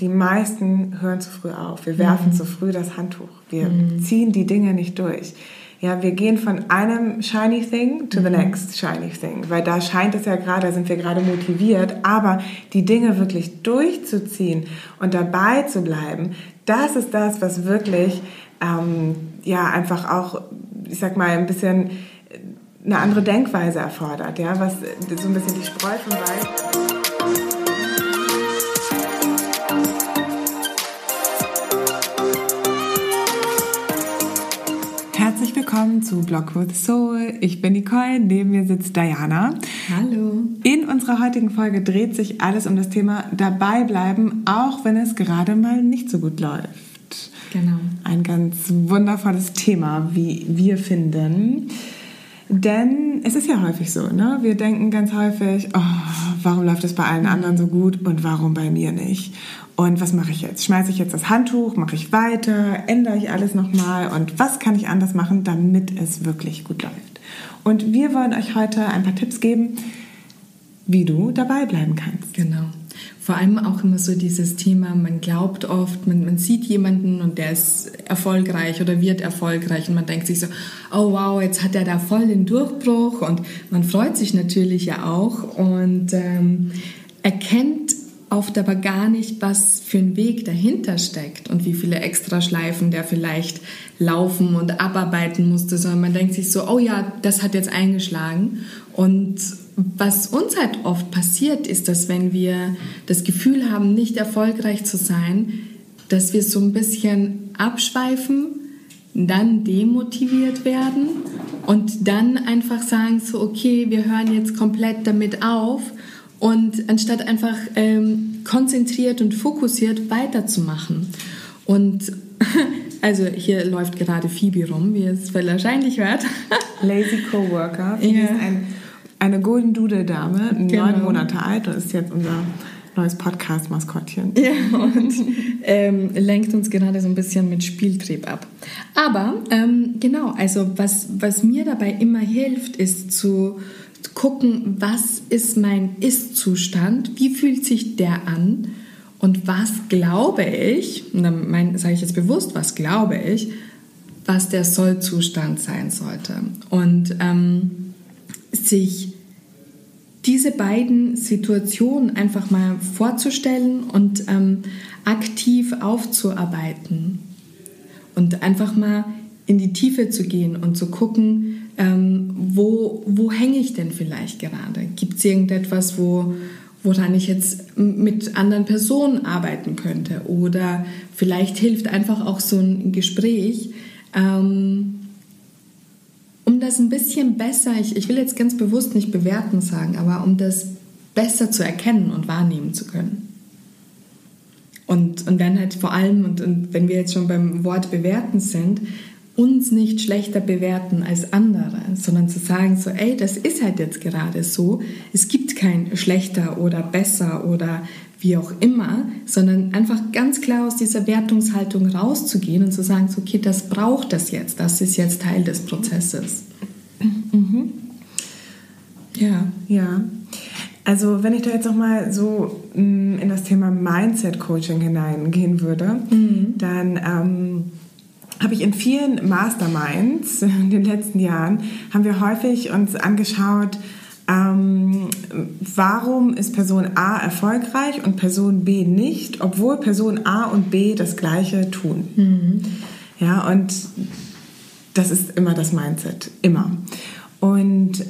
die meisten hören zu früh auf. Wir werfen Mhm. zu früh das Handtuch. Wir ziehen die Dinge nicht durch. Ja, wir gehen von einem shiny thing to the next shiny thing, weil da scheint es ja gerade, da sind wir gerade motiviert, aber die Dinge wirklich durchzuziehen und dabei zu bleiben, das ist das, was wirklich ähm, ja einfach auch, ich sag mal, ein bisschen eine andere Denkweise erfordert, ja, was so ein bisschen die Spreu vom Wald. Willkommen zu Blog with Soul. Ich bin Nicole, neben mir sitzt Diana. Hallo. In unserer heutigen Folge dreht sich alles um das Thema dabei bleiben, auch wenn es gerade mal nicht so gut läuft. Genau. Ein ganz wundervolles Thema, wie wir finden. Denn es ist ja häufig so, ne? Wir denken ganz häufig, oh, warum läuft es bei allen anderen so gut und warum bei mir nicht? Und was mache ich jetzt? Schmeiße ich jetzt das Handtuch? Mache ich weiter? Ändere ich alles nochmal? Und was kann ich anders machen, damit es wirklich gut läuft? Und wir wollen euch heute ein paar Tipps geben, wie du dabei bleiben kannst. Genau. Vor allem auch immer so dieses Thema, man glaubt oft, man, man sieht jemanden und der ist erfolgreich oder wird erfolgreich und man denkt sich so, oh wow, jetzt hat er da voll den Durchbruch und man freut sich natürlich ja auch und ähm, erkennt oft aber gar nicht, was für ein Weg dahinter steckt und wie viele Extraschleifen der vielleicht laufen und abarbeiten musste, sondern man denkt sich so, oh ja, das hat jetzt eingeschlagen. Und was uns halt oft passiert, ist, dass wenn wir das Gefühl haben, nicht erfolgreich zu sein, dass wir so ein bisschen abschweifen, dann demotiviert werden und dann einfach sagen so, okay, wir hören jetzt komplett damit auf und anstatt einfach ähm, konzentriert und fokussiert weiterzumachen. Und also hier läuft gerade Phoebe rum, wie es wahrscheinlich hört. Lazy Coworker. Sie Ja. ist ein, eine Golden Doodle Dame, Genau. neun Monate alt und ist jetzt unser neues Podcast-Maskottchen. Ja, und ähm, lenkt uns gerade so ein bisschen mit Spieltrieb ab. Aber ähm, genau, also was, was mir dabei immer hilft, ist zu gucken, was ist mein Ist-Zustand, wie fühlt sich der an und was glaube ich, und dann sage ich jetzt bewusst, was glaube ich, was der Soll-Zustand sein sollte. Und ähm, sich diese beiden Situationen einfach mal vorzustellen und ähm, aktiv aufzuarbeiten und einfach mal in die Tiefe zu gehen und zu gucken, ähm, wo, wo hänge ich denn vielleicht gerade? Gibt es irgendetwas, wo, woran ich jetzt mit anderen Personen arbeiten könnte? Oder vielleicht hilft einfach auch so ein Gespräch, ähm, um das ein bisschen besser, ich, ich will jetzt ganz bewusst nicht bewerten sagen, aber um das besser zu erkennen und wahrnehmen zu können. Und, und dann halt vor allem, und, und wenn wir jetzt schon beim Wort bewerten sind, uns nicht schlechter bewerten als andere, sondern zu sagen so, ey, das ist halt jetzt gerade so, es gibt kein schlechter oder besser oder wie auch immer, sondern einfach ganz klar aus dieser Wertungshaltung rauszugehen und zu sagen, so, okay, das braucht das jetzt, das ist jetzt Teil des Prozesses. Ja. Ja. Also wenn ich da jetzt noch mal so mh, in das Thema Mindset-Coaching hineingehen würde, dann ähm, habe ich in vielen Masterminds in den letzten Jahren, haben wir häufig uns angeschaut, ähm, warum ist Person A erfolgreich und Person B nicht, obwohl Person A und B das Gleiche tun. Ja, und das ist immer das Mindset, immer. Und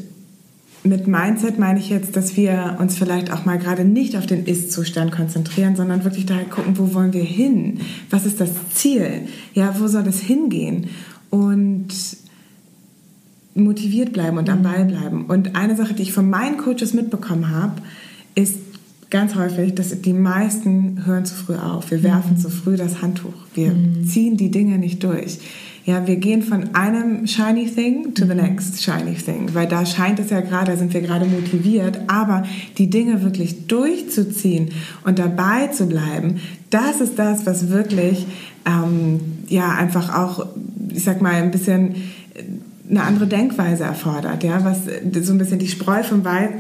mit Mindset meine ich jetzt, dass wir uns vielleicht auch mal gerade nicht auf den Ist-Zustand konzentrieren, sondern wirklich da gucken, wo wollen wir hin? Was ist das Ziel? Ja, wo soll es hingehen? Und motiviert bleiben und am Ball bleiben. Und eine Sache, die ich von meinen Coaches mitbekommen habe, ist ganz häufig, dass die meisten hören zu früh auf. Wir werfen zu früh das Handtuch. Wir ziehen die Dinge nicht durch. Ja, wir gehen von einem shiny thing to the next shiny thing, weil da scheint es ja gerade, da sind wir gerade motiviert, aber die Dinge wirklich durchzuziehen und dabei zu bleiben, das ist das, was wirklich ähm, ja einfach auch, ich sag mal, ein bisschen eine andere Denkweise erfordert, ja, was so ein bisschen die Spreu vom Wald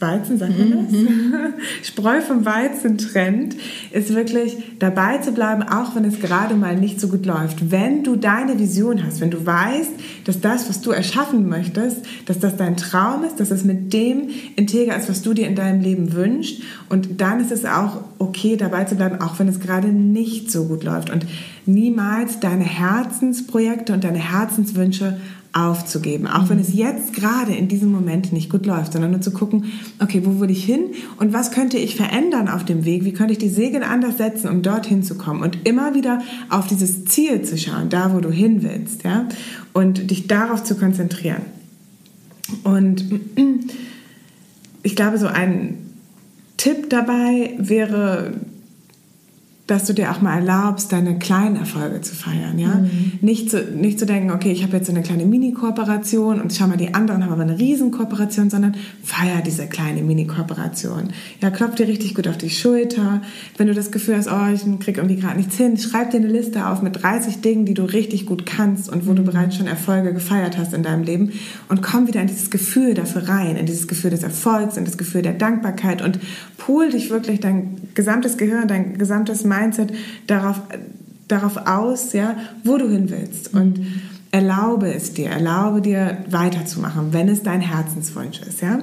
Weizen, sagt man das? Mhm. Spreu vom Weizen trennt, ist wirklich dabei zu bleiben, auch wenn es gerade mal nicht so gut läuft. Wenn du deine Vision hast, wenn du weißt, dass das, was du erschaffen möchtest, dass das dein Traum ist, dass es mit dem integer ist, was du dir in deinem Leben wünschst. Und dann ist es auch okay, dabei zu bleiben, auch wenn es gerade nicht so gut läuft. Und niemals deine Herzensprojekte und deine Herzenswünsche aufzugeben, auch mhm. wenn es jetzt gerade in diesem Moment nicht gut läuft, sondern nur zu gucken, okay, wo will ich hin und was könnte ich verändern auf dem Weg, wie könnte ich die Segel anders setzen, um dorthin zu kommen und immer wieder auf dieses Ziel zu schauen, da wo du hin willst, ja, und dich darauf zu konzentrieren. Und ich glaube, so ein Tipp dabei wäre dass du dir auch mal erlaubst, deine kleinen Erfolge zu feiern, ja? Mhm. Nicht, zu, nicht zu denken, okay, ich habe jetzt so eine kleine Mini-Kooperation und schau mal, die anderen haben aber eine Riesen-Kooperation, sondern feier diese kleine Mini-Kooperation. Ja, klopf dir richtig gut auf die Schulter. Wenn du das Gefühl hast, oh, ich krieg irgendwie gerade nichts hin, schreib dir eine Liste auf mit 30 Dingen, die du richtig gut kannst und wo du mhm. bereits schon Erfolge gefeiert hast in deinem Leben und komm wieder in dieses Gefühl dafür rein, in dieses Gefühl des Erfolgs, in das Gefühl der Dankbarkeit und pool dich wirklich dein gesamtes Gehirn, dein gesamtes Mind Mindset darauf, darauf aus, ja, wo du hin willst. Und erlaube es dir, erlaube dir weiterzumachen, wenn es dein Herzenswunsch ist. Ja?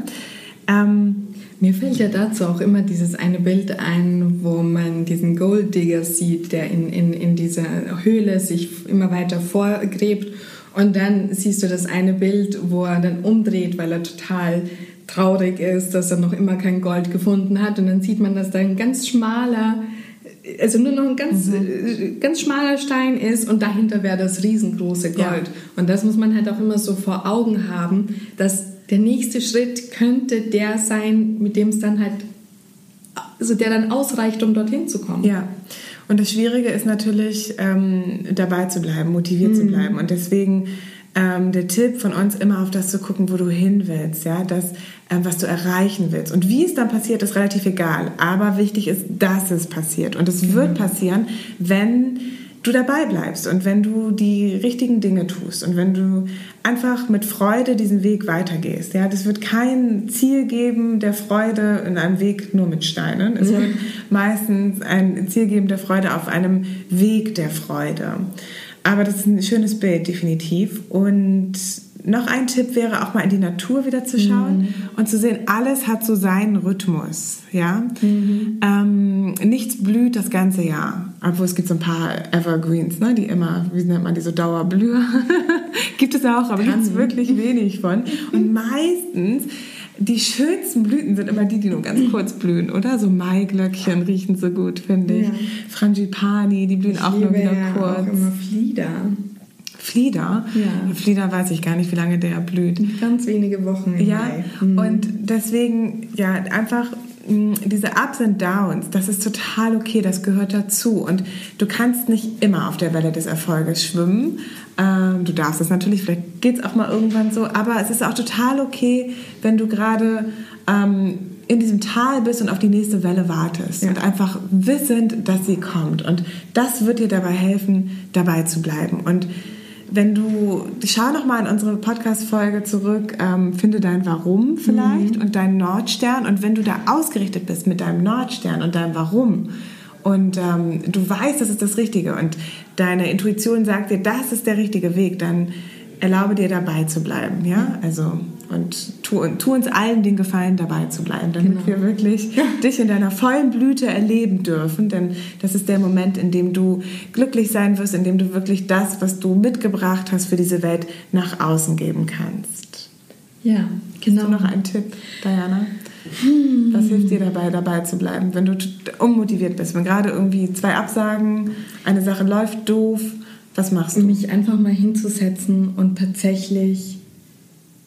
Ähm, mir fällt ja dazu auch immer dieses eine Bild ein, wo man diesen Golddigger sieht, der in, in, in dieser Höhle sich immer weiter vorgräbt. Und dann siehst du das eine Bild, wo er dann umdreht, weil er total traurig ist, dass er noch immer kein Gold gefunden hat. Und dann sieht man, dass da ein ganz schmaler also nur noch ein ganz, mhm. Äh, ganz schmaler Stein ist und dahinter wäre das riesengroße Gold. Ja. Und das muss man halt auch immer so vor Augen haben, dass der nächste Schritt könnte der sein, mit dem es dann halt, also der dann ausreicht, um dorthin zu kommen. Ja. Und das Schwierige ist natürlich, ähm, dabei zu bleiben, motiviert mhm. zu bleiben. Und deswegen ähm, der Tipp von uns immer auf das zu gucken, wo du hin willst, ja, das, ähm, was du erreichen willst. Und wie es dann passiert, ist relativ egal. Aber wichtig ist, dass es passiert. Und es mhm. wird passieren, wenn du dabei bleibst und wenn du die richtigen Dinge tust und wenn du einfach mit Freude diesen Weg weitergehst. Ja, das wird kein Ziel geben der Freude in einem Weg nur mit Steinen. Es wird meistens ein Ziel geben der Freude auf einem Weg der Freude. Aber das ist ein schönes Bild, definitiv. Und noch ein Tipp wäre auch mal in die Natur wieder zu schauen mhm. und zu sehen, alles hat so seinen Rhythmus. Ja? Mhm. Ähm, nichts blüht das ganze Jahr. Obwohl es gibt so ein paar Evergreens, ne, die immer, wie nennt man die, so Dauerblüher. gibt es auch, aber gibt es wirklich wenig von. Und meistens die schönsten Blüten sind immer die, die nur ganz kurz blühen, oder? So Maiglöckchen riechen so gut, finde ich. Ja. Frangipani, die blühen ich auch nur wieder ja kurz. Auch immer Flieder. Flieder? Ja. Flieder weiß ich gar nicht, wie lange der blüht. Ganz wenige Wochen. Im ja. Mhm. und deswegen, ja, einfach mm, diese Ups und Downs, das ist total okay, das gehört dazu. Und du kannst nicht immer auf der Welle des Erfolges schwimmen, ähm, du darfst es natürlich, vielleicht geht es auch mal irgendwann so, aber es ist auch total okay, wenn du gerade ähm, in diesem Tal bist und auf die nächste Welle wartest ja. und einfach wissend, dass sie kommt. Und das wird dir dabei helfen, dabei zu bleiben. Und wenn du, schau nochmal in unsere Podcast-Folge zurück, ähm, finde dein Warum vielleicht mhm. und deinen Nordstern. Und wenn du da ausgerichtet bist mit deinem Nordstern und deinem Warum, und ähm, du weißt, das ist das Richtige und deine Intuition sagt dir, das ist der richtige Weg, dann erlaube dir dabei zu bleiben, ja, also und tu, tu uns allen den Gefallen dabei zu bleiben, damit genau. wir wirklich dich in deiner vollen Blüte erleben dürfen, denn das ist der Moment, in dem du glücklich sein wirst, in dem du wirklich das, was du mitgebracht hast für diese Welt, nach außen geben kannst. Ja, genau. Hast du noch einen Tipp, Diana? Was hilft dir dabei, dabei zu bleiben, wenn du unmotiviert bist? Wenn gerade irgendwie zwei Absagen, eine Sache läuft doof, was machst du? Mich einfach mal hinzusetzen und tatsächlich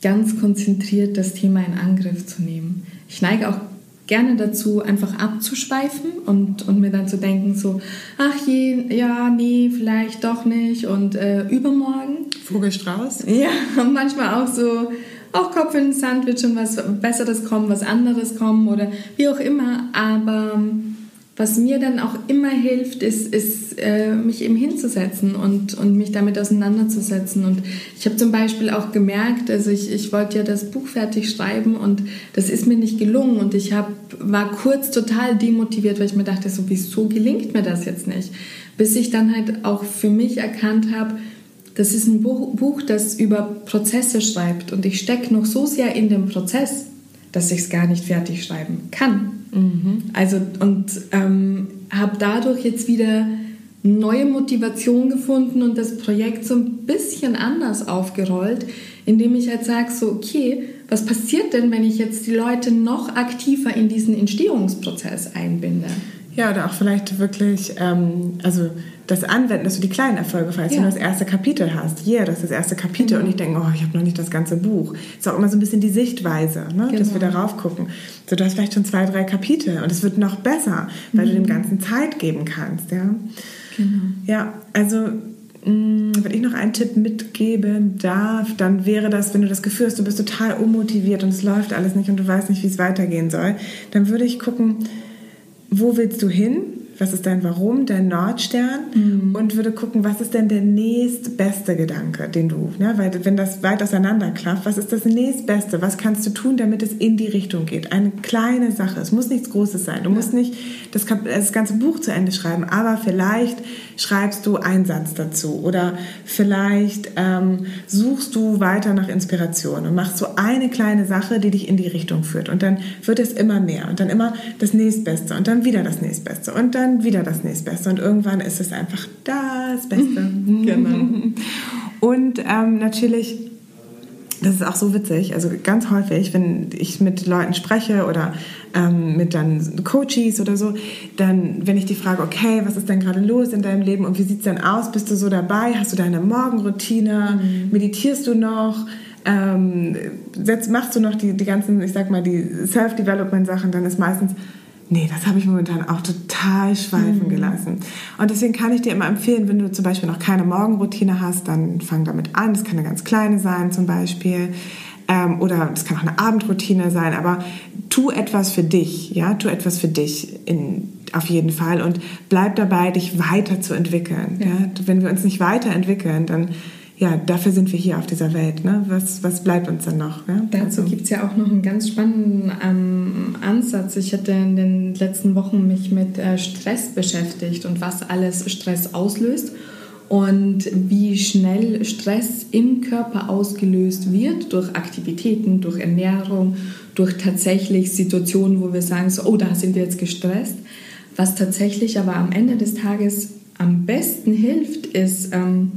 ganz konzentriert das Thema in Angriff zu nehmen. Ich neige auch gerne dazu, einfach abzuschweifen und, und mir dann zu denken, so, ach je, ja, nee, vielleicht doch nicht und äh, übermorgen. Vogelstrauß? Ja, manchmal auch so, auch Kopf in den Sand wird schon was Besseres kommen, was anderes kommen oder wie auch immer. Aber was mir dann auch immer hilft, ist, ist äh, mich eben hinzusetzen und, und mich damit auseinanderzusetzen. Und ich habe zum Beispiel auch gemerkt, also ich, ich wollte ja das Buch fertig schreiben und das ist mir nicht gelungen. Und ich hab, war kurz total demotiviert, weil ich mir dachte, so wieso gelingt mir das jetzt nicht? Bis ich dann halt auch für mich erkannt habe, das ist ein Buch, Buch, das über Prozesse schreibt und ich stecke noch so sehr in dem Prozess, dass ich es gar nicht fertig schreiben kann. Mhm. Also und ähm, habe dadurch jetzt wieder neue Motivation gefunden und das Projekt so ein bisschen anders aufgerollt, indem ich halt sage, so, okay, was passiert denn, wenn ich jetzt die Leute noch aktiver in diesen Entstehungsprozess einbinde? Ja, oder auch vielleicht wirklich, ähm, also das Anwenden, dass du die kleinen Erfolge feierst, ja. wenn du das erste Kapitel hast. Yeah, das ist das erste Kapitel genau. und ich denke, oh, ich habe noch nicht das ganze Buch. Ist auch immer so ein bisschen die Sichtweise, ne? Genau. dass wir darauf gucken. So, du hast vielleicht schon zwei, drei Kapitel und es wird noch besser, weil mhm. du dem Ganzen Zeit geben kannst. Ja, genau. ja also mm, wenn ich noch einen Tipp mitgeben darf, dann wäre das, wenn du das Gefühl hast, du bist total unmotiviert und es läuft alles nicht und du weißt nicht, wie es weitergehen soll, dann würde ich gucken, wo willst du hin? was ist dein Warum, dein Nordstern mhm. und würde gucken, was ist denn der nächstbeste Gedanke, den du, ne, weil wenn das weit auseinander klafft, was ist das nächstbeste, was kannst du tun, damit es in die Richtung geht? Eine kleine Sache, es muss nichts Großes sein, du ja. musst nicht das, das ganze Buch zu Ende schreiben, aber vielleicht schreibst du einen Satz dazu? Oder vielleicht ähm, suchst du weiter nach Inspiration und machst so eine kleine Sache, die dich in die Richtung führt. Und dann wird es immer mehr. Und dann immer das nächstbeste. Und dann wieder das nächstbeste. Und dann wieder das nächstbeste. Und irgendwann ist es einfach das Beste. genau. Und ähm, natürlich, das ist auch so witzig, also ganz häufig, wenn ich mit Leuten spreche oder ähm, mit dann Coaches oder so, dann, wenn ich die frage, okay, was ist denn gerade los in deinem Leben und wie sieht es denn aus? Bist du so dabei? Hast du deine Morgenroutine? Mhm. Meditierst du noch? Ähm, setzt, machst du noch die, die ganzen, ich sag mal, die Self-Development-Sachen, dann ist meistens, Nee, das habe ich momentan auch total schweifen mhm. gelassen. Und deswegen kann ich dir immer empfehlen, wenn du zum Beispiel noch keine Morgenroutine hast, dann fang damit an. Das kann eine ganz kleine sein zum Beispiel. Ähm, oder es kann auch eine Abendroutine sein. Aber tu etwas für dich. Ja, tu etwas für dich in, auf jeden Fall. Und bleib dabei, dich weiterzuentwickeln. Ja. ja. Wenn wir uns nicht weiterentwickeln, dann ja, dafür sind wir hier auf dieser Welt. Ne? Was, was bleibt uns dann noch? Ja? Dazu also. gibt es ja auch noch einen ganz spannenden ähm, Ansatz. Ich hatte in den letzten Wochen mich mit äh, Stress beschäftigt und was alles Stress auslöst und wie schnell Stress im Körper ausgelöst wird durch Aktivitäten, durch Ernährung, durch tatsächlich Situationen, wo wir sagen, so, oh, da sind wir jetzt gestresst. Was tatsächlich aber am Ende des Tages am besten hilft, ist, ähm,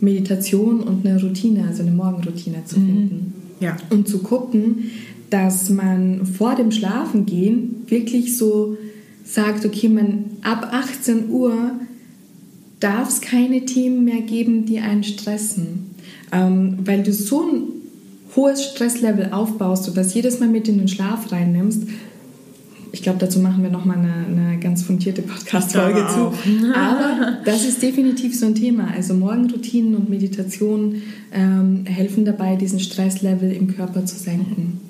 Meditation und eine Routine, also eine Morgenroutine zu mhm. finden. Ja. Und zu gucken, dass man vor dem Schlafengehen wirklich so sagt, okay, man ab 18 Uhr darf es keine Themen mehr geben, die einen stressen. Ähm, weil du so ein hohes Stresslevel aufbaust und das jedes Mal mit in den Schlaf reinnimmst, ich glaube, dazu machen wir nochmal eine, eine ganz fundierte Podcast-Folge zu. Aber das ist definitiv so ein Thema. Also Morgenroutinen und Meditation ähm, helfen dabei, diesen Stresslevel im Körper zu senken.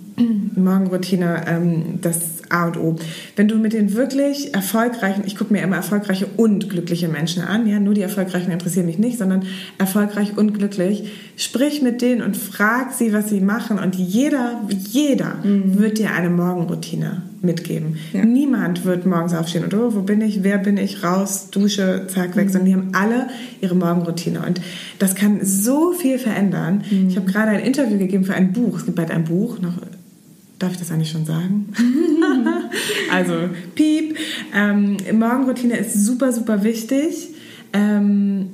Morgenroutine, ähm, das A und O. Wenn du mit den wirklich erfolgreichen, ich gucke mir immer erfolgreiche und glückliche Menschen an, ja, nur die erfolgreichen interessieren mich nicht, sondern erfolgreich und glücklich, sprich mit denen und frag sie, was sie machen und jeder, jeder mhm. wird dir eine Morgenroutine mitgeben. Ja. Niemand wird morgens aufstehen und oh, wo bin ich, wer bin ich, raus, Dusche, zack, weg, mhm. sondern die haben alle ihre Morgenroutine und das kann so viel verändern. Mhm. Ich habe gerade ein Interview gegeben für ein Buch, es gibt bald ein Buch, noch Darf ich das eigentlich schon sagen? also, piep. Ähm, Morgenroutine ist super, super wichtig. Ähm,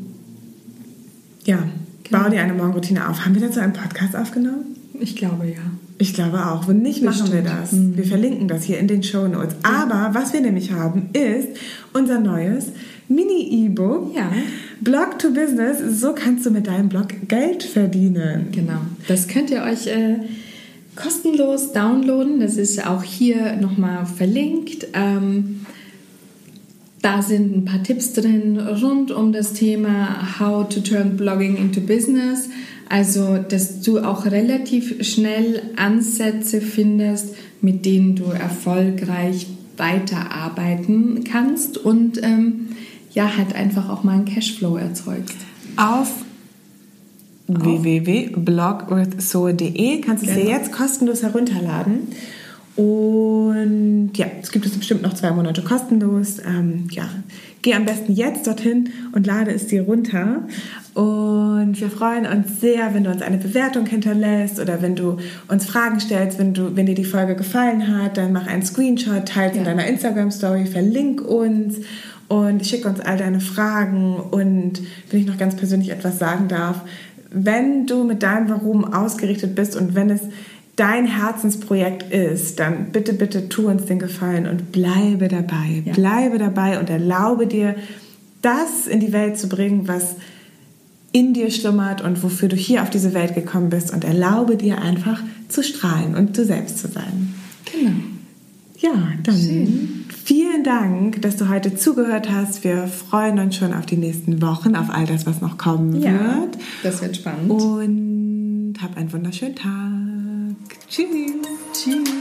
ja, genau. bau dir eine Morgenroutine auf. Haben wir dazu einen Podcast aufgenommen? Ich glaube ja. Ich glaube auch. Wenn nicht, machen wir das. Mhm. Wir verlinken das hier in den Show Notes. Aber was wir nämlich haben, ist unser neues Mini-E-Book. Ja. Blog to Business. So kannst du mit deinem Blog Geld verdienen. Genau. Das könnt ihr euch. Äh kostenlos downloaden. Das ist auch hier nochmal verlinkt. Ähm, da sind ein paar Tipps drin rund um das Thema How to Turn Blogging into Business. Also, dass du auch relativ schnell Ansätze findest, mit denen du erfolgreich weiterarbeiten kannst und ähm, ja, halt einfach auch mal einen Cashflow erzeugst. Auf www.blogwithsoul.de kannst du es genau. dir jetzt kostenlos herunterladen. Und ja, es gibt es bestimmt noch zwei Monate kostenlos. Ähm, ja, geh am besten jetzt dorthin und lade es dir runter. Und wir freuen uns sehr, wenn du uns eine Bewertung hinterlässt oder wenn du uns Fragen stellst, wenn, du, wenn dir die Folge gefallen hat, dann mach einen Screenshot, teile ja. in deiner Instagram-Story, verlink uns und schick uns all deine Fragen. Und wenn ich noch ganz persönlich etwas sagen darf, wenn du mit deinem Warum ausgerichtet bist und wenn es dein Herzensprojekt ist, dann bitte, bitte tu uns den Gefallen und bleibe dabei. Ja. Bleibe dabei und erlaube dir, das in die Welt zu bringen, was in dir schlummert und wofür du hier auf diese Welt gekommen bist und erlaube dir einfach zu strahlen und du selbst zu sein. Genau. Ja, dann Schön. vielen Dank, dass du heute zugehört hast. Wir freuen uns schon auf die nächsten Wochen, auf all das, was noch kommen ja, wird. Das wird spannend. Und hab einen wunderschönen Tag. Tschüss. Tschüss.